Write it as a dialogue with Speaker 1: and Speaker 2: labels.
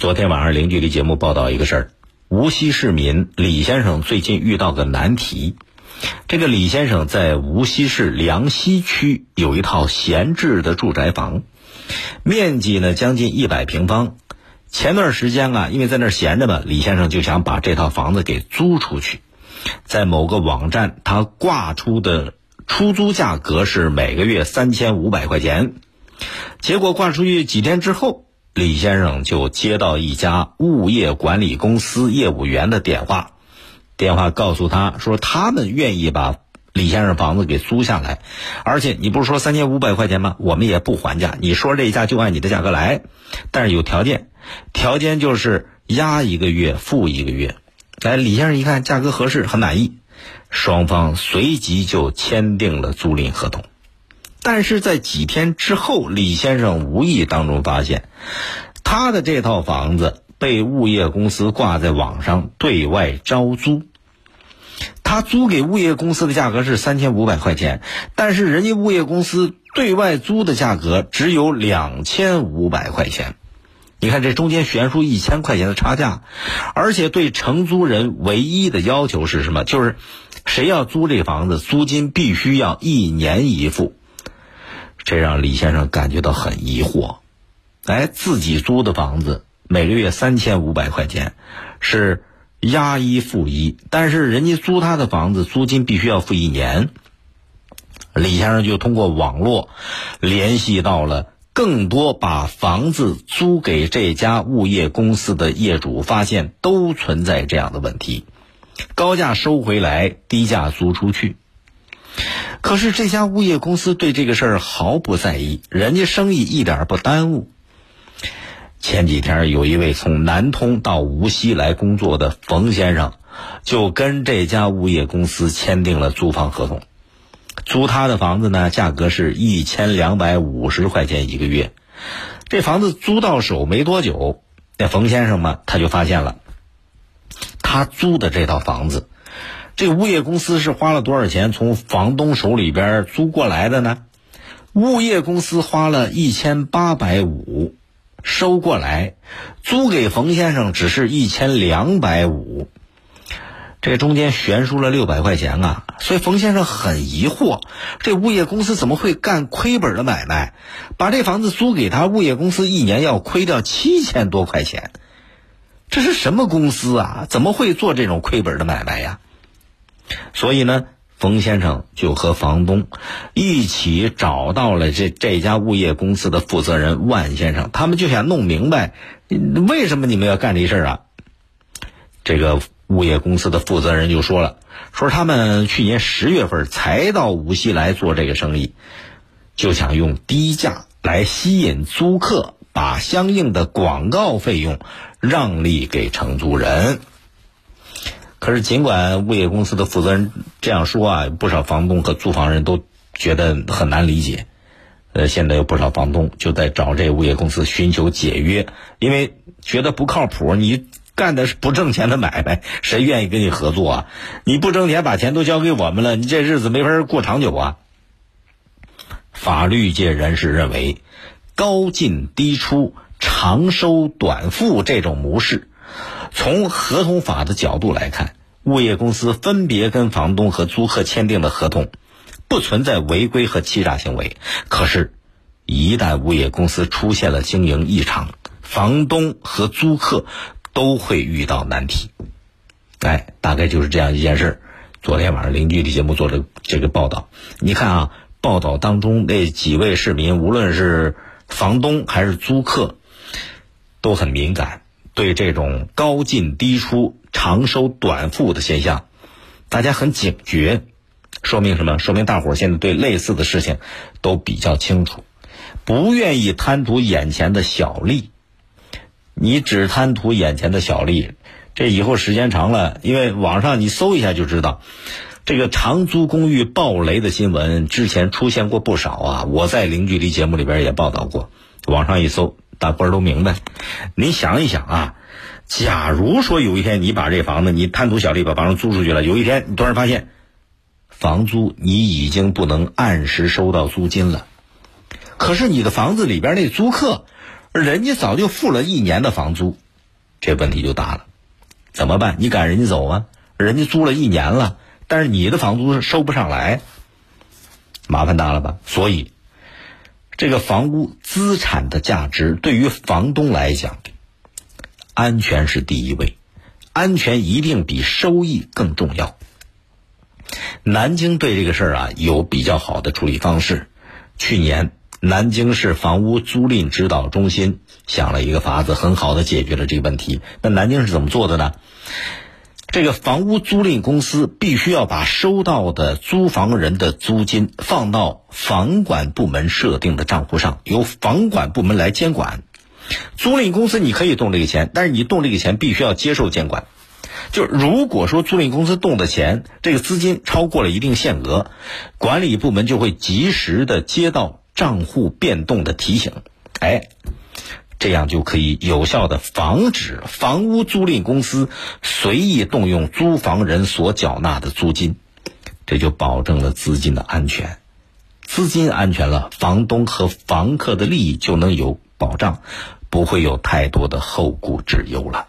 Speaker 1: 昨天晚上零距离节目报道一个事儿，无锡市民李先生最近遇到个难题。这个李先生在无锡市梁溪区有一套闲置的住宅房，面积呢将近一百平方。前段时间啊，因为在那儿闲着嘛，李先生就想把这套房子给租出去。在某个网站，他挂出的出租价格是每个月三千五百块钱。结果挂出去几天之后。李先生就接到一家物业管理公司业务员的电话，电话告诉他说，他们愿意把李先生房子给租下来，而且你不是说三千五百块钱吗？我们也不还价，你说这一价就按你的价格来，但是有条件，条件就是押一个月付一个月。来，李先生一看价格合适，很满意，双方随即就签订了租赁合同。但是在几天之后，李先生无意当中发现，他的这套房子被物业公司挂在网上对外招租。他租给物业公司的价格是三千五百块钱，但是人家物业公司对外租的价格只有两千五百块钱。你看这中间悬殊一千块钱的差价，而且对承租人唯一的要求是什么？就是谁要租这房子，租金必须要一年一付。这让李先生感觉到很疑惑，哎，自己租的房子每个月三千五百块钱，是押一付一，但是人家租他的房子租金必须要付一年。李先生就通过网络联系到了更多把房子租给这家物业公司的业主，发现都存在这样的问题：高价收回来，低价租出去。可是这家物业公司对这个事儿毫不在意，人家生意一点不耽误。前几天有一位从南通到无锡来工作的冯先生，就跟这家物业公司签订了租房合同，租他的房子呢，价格是一千两百五十块钱一个月。这房子租到手没多久，那冯先生嘛，他就发现了，他租的这套房子。这物业公司是花了多少钱从房东手里边租过来的呢？物业公司花了一千八百五收过来，租给冯先生只是一千两百五，这中间悬殊了六百块钱啊！所以冯先生很疑惑，这物业公司怎么会干亏本的买卖？把这房子租给他，物业公司一年要亏掉七千多块钱，这是什么公司啊？怎么会做这种亏本的买卖呀？所以呢，冯先生就和房东一起找到了这这家物业公司的负责人万先生，他们就想弄明白，为什么你们要干这事儿啊？这个物业公司的负责人就说了，说他们去年十月份才到无锡来做这个生意，就想用低价来吸引租客，把相应的广告费用让利给承租人。可是，尽管物业公司的负责人这样说啊，不少房东和租房人都觉得很难理解。呃，现在有不少房东就在找这物业公司寻求解约，因为觉得不靠谱。你干的是不挣钱的买卖，谁愿意跟你合作啊？你不挣钱，把钱都交给我们了，你这日子没法过长久啊。法律界人士认为，高进低出、长收短付这种模式。从合同法的角度来看，物业公司分别跟房东和租客签订的合同，不存在违规和欺诈行为。可是，一旦物业公司出现了经营异常，房东和租客都会遇到难题。哎，大概就是这样一件事儿。昨天晚上邻居的节目做的这个报道，你看啊，报道当中那几位市民，无论是房东还是租客，都很敏感。对这种高进低出、长收短付的现象，大家很警觉，说明什么？说明大伙儿现在对类似的事情都比较清楚，不愿意贪图眼前的小利。你只贪图眼前的小利，这以后时间长了，因为网上你搜一下就知道，这个长租公寓暴雷的新闻之前出现过不少啊。我在零距离节目里边也报道过，网上一搜。大伙儿都明白，你想一想啊，假如说有一天你把这房子你贪图小利把房子租出去了，有一天你突然发现，房租你已经不能按时收到租金了，可是你的房子里边那租客，人家早就付了一年的房租，这问题就大了，怎么办？你赶人家走啊？人家租了一年了，但是你的房租收不上来，麻烦大了吧？所以，这个房屋资产的价值对于房东来讲，安全是第一位，安全一定比收益更重要。南京对这个事儿啊有比较好的处理方式。去年，南京市房屋租赁指导中心想了一个法子，很好的解决了这个问题。那南京是怎么做的呢？这个房屋租赁公司必须要把收到的租房人的租金放到房管部门设定的账户上，由房管部门来监管。租赁公司你可以动这个钱，但是你动这个钱必须要接受监管。就如果说租赁公司动的钱，这个资金超过了一定限额，管理部门就会及时的接到账户变动的提醒，哎，这样就可以有效的防止房屋租赁公司随意动用租房人所缴纳的租金，这就保证了资金的安全，资金安全了，房东和房客的利益就能有保障，不会有太多的后顾之忧了。